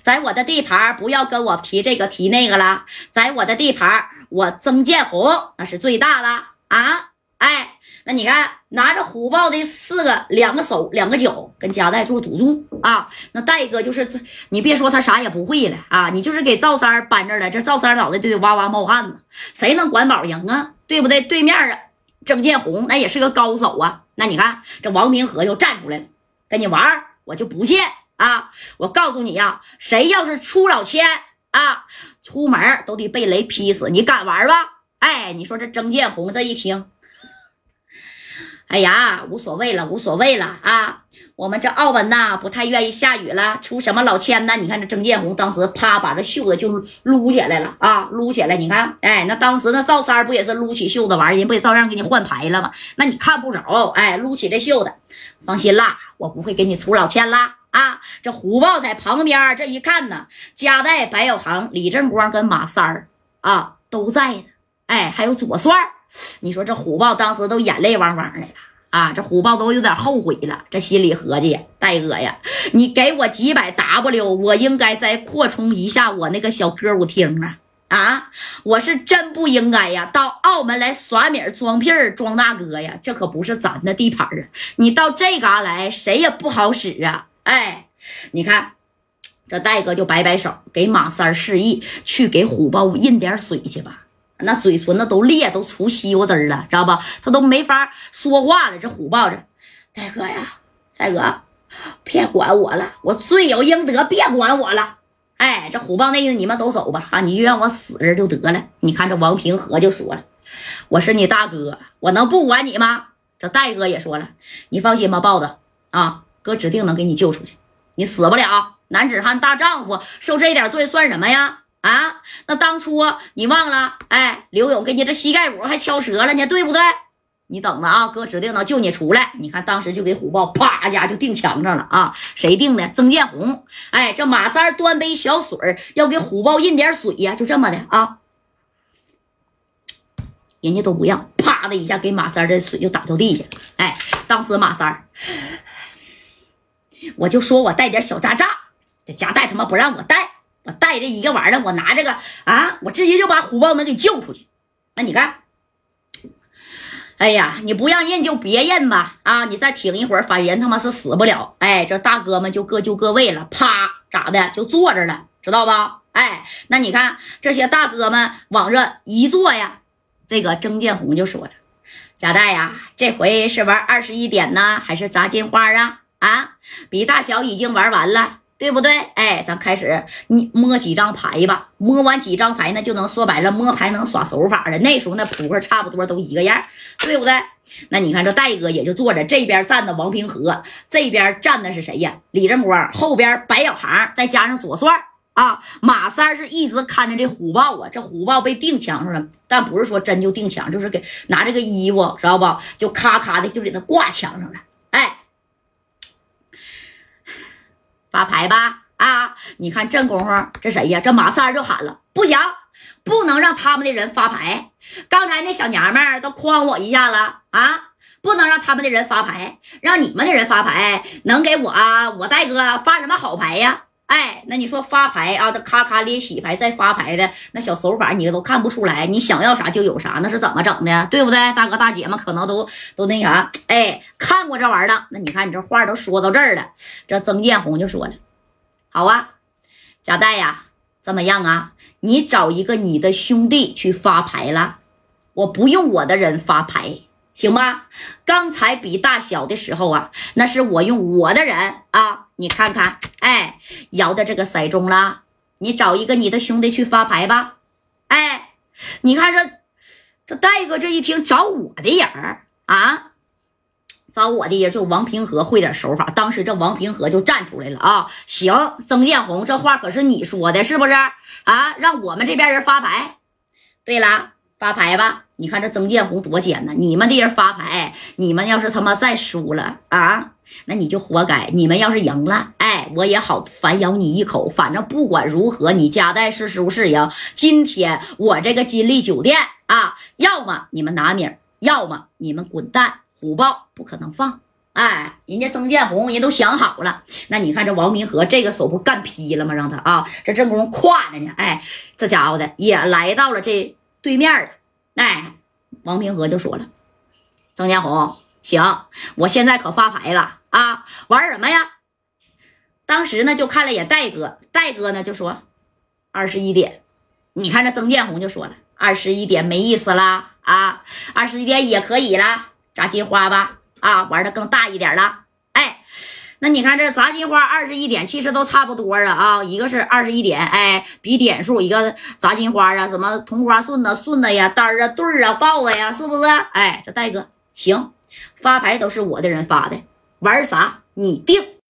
在我的地盘不要跟我提这个提那个了。在我的地盘我曾建红那是最大了啊！哎，那你看，拿着虎豹的四个两个手两个脚跟夹带做赌注啊！那戴哥就是这，你别说他啥也不会了啊！你就是给赵三搬这了，这赵三脑袋就得哇哇冒汗呢。谁能管宝赢啊？对不对？对面啊，曾建红那也是个高手啊！那你看这王明和又站出来了，跟你玩我就不信啊！我告诉你呀，谁要是出老千啊，出门都得被雷劈死！你敢玩吧？哎，你说这曾建红这一听。哎呀，无所谓了，无所谓了啊！我们这澳门呐，不太愿意下雨了，出什么老千呢？你看这曾建红当时啪把这袖子就撸起来了啊，撸起来！你看，哎，那当时那赵三不也是撸起袖子玩，人不也照样给你换牌了吗？那你看不着，哎，撸起这袖子，放心啦，我不会给你出老千啦啊！这虎豹在旁边这一看呢，加代、白小航、李正光跟马三儿啊都在呢，哎，还有左帅。你说这虎豹当时都眼泪汪汪的了啊！这虎豹都有点后悔了，这心里合计：戴哥呀，你给我几百 W，我应该再扩充一下我那个小歌舞厅啊！啊，我是真不应该呀，到澳门来耍米装屁装大哥呀！这可不是咱的地盘啊！你到这嘎来，谁也不好使啊！哎，你看这戴哥就摆摆手，给马三示意去给虎豹印点水去吧。那嘴唇子都裂，都出西瓜汁了，知道吧？他都没法说话了。这虎豹子，戴哥呀，戴哥，别管我了，我罪有应得，别管我了。哎，这虎豹那意思，你们都走吧，啊，你就让我死这就得了。你看这王平和就说了，我是你大哥，我能不管你吗？这戴哥也说了，你放心吧，豹子啊，哥指定能给你救出去，你死不了。男子汉大丈夫，受这点罪算什么呀？啊，那当初你忘了？哎，刘勇给你这膝盖骨还敲折了呢，对不对？你等着啊，哥指定能救你出来。你看当时就给虎豹啪一下就钉墙上了啊！谁定的？曾建红。哎，这马三端杯小水要给虎豹印点水呀，就这么的啊。人家都不让，啪的一下给马三这水就打到地下。哎，当时马三我就说我带点小渣渣，这夹带他妈不让我带。我带这一个玩意儿，我拿这个啊，我直接就把虎豹能给救出去。那你看，哎呀，你不让认就别认吧，啊，你再挺一会儿，反正人他妈是死不了。哎，这大哥们就各就各位了，啪，咋的就坐着了，知道吧？哎，那你看这些大哥们往这一坐呀，这个曾建红就说了：“贾带呀，这回是玩二十一点呢，还是砸金花啊？啊，比大小已经玩完了。”对不对？哎，咱开始你摸几张牌吧。摸完几张牌，那就能说白了，摸牌能耍手法了。那时候那扑克差不多都一个样，对不对？那你看这戴哥也就坐着，这边站的王平和，这边站的是谁呀？李正光，后边白小航，再加上左帅啊。马三是一直看着这虎豹啊，这虎豹被钉墙上了，但不是说真就钉墙，就是给拿这个衣服，知道不？就咔咔的就给它挂墙上了。发牌吧！啊，你看这功夫，这谁呀？这马三就喊了，不行，不能让他们的人发牌。刚才那小娘们都诓我一下了啊，不能让他们的人发牌，让你们的人发牌，能给我我戴哥发什么好牌呀？哎，那你说发牌啊，这咔咔咧洗牌再发牌的那小手法，你都看不出来。你想要啥就有啥，那是怎么整的？对不对？大哥大姐们可能都 都那啥，哎，看过这玩意儿的。那你看你这话都说到这儿了，这曾建红就说了：“好啊，贾代呀，怎么样啊？你找一个你的兄弟去发牌了，我不用我的人发牌。”行吧，刚才比大小的时候啊，那是我用我的人啊，你看看，哎，摇的这个骰盅了，你找一个你的兄弟去发牌吧，哎，你看这这戴哥这一听找我的人儿啊，找我的人就王平和会点手法，当时这王平和就站出来了啊，行，曾建红这话可是你说的，是不是啊？让我们这边人发牌，对了。发牌吧！你看这曾建红多奸呢！你们的人发牌，你们要是他妈再输了啊，那你就活该。你们要是赢了，哎，我也好反咬你一口。反正不管如何，你家代是输是赢，今天我这个金利酒店啊，要么你们拿名，要么你们滚蛋。虎豹不可能放，哎，人家曾建红人都想好了。那你看这王明和这个手不干劈了吗？让他啊，这正功夫挎着呢。哎，这家伙的也来到了这对面了。哎，王明和就说了：“曾建红，行，我现在可发牌了啊，玩什么呀？”当时呢，就看了眼戴哥，戴哥呢就说：“二十一点。”你看这曾建红就说了：“二十一点没意思啦啊，二十一点也可以啦，砸金花吧。”啊，玩的更大一点了，哎，那你看这砸金花二十一点，其实都差不多啊啊，一个是二十一点，哎，比点数，一个砸金花啊，什么同花顺的顺的呀，单啊对啊豹子呀，是不是？哎，这戴哥行，发牌都是我的人发的，玩啥你定。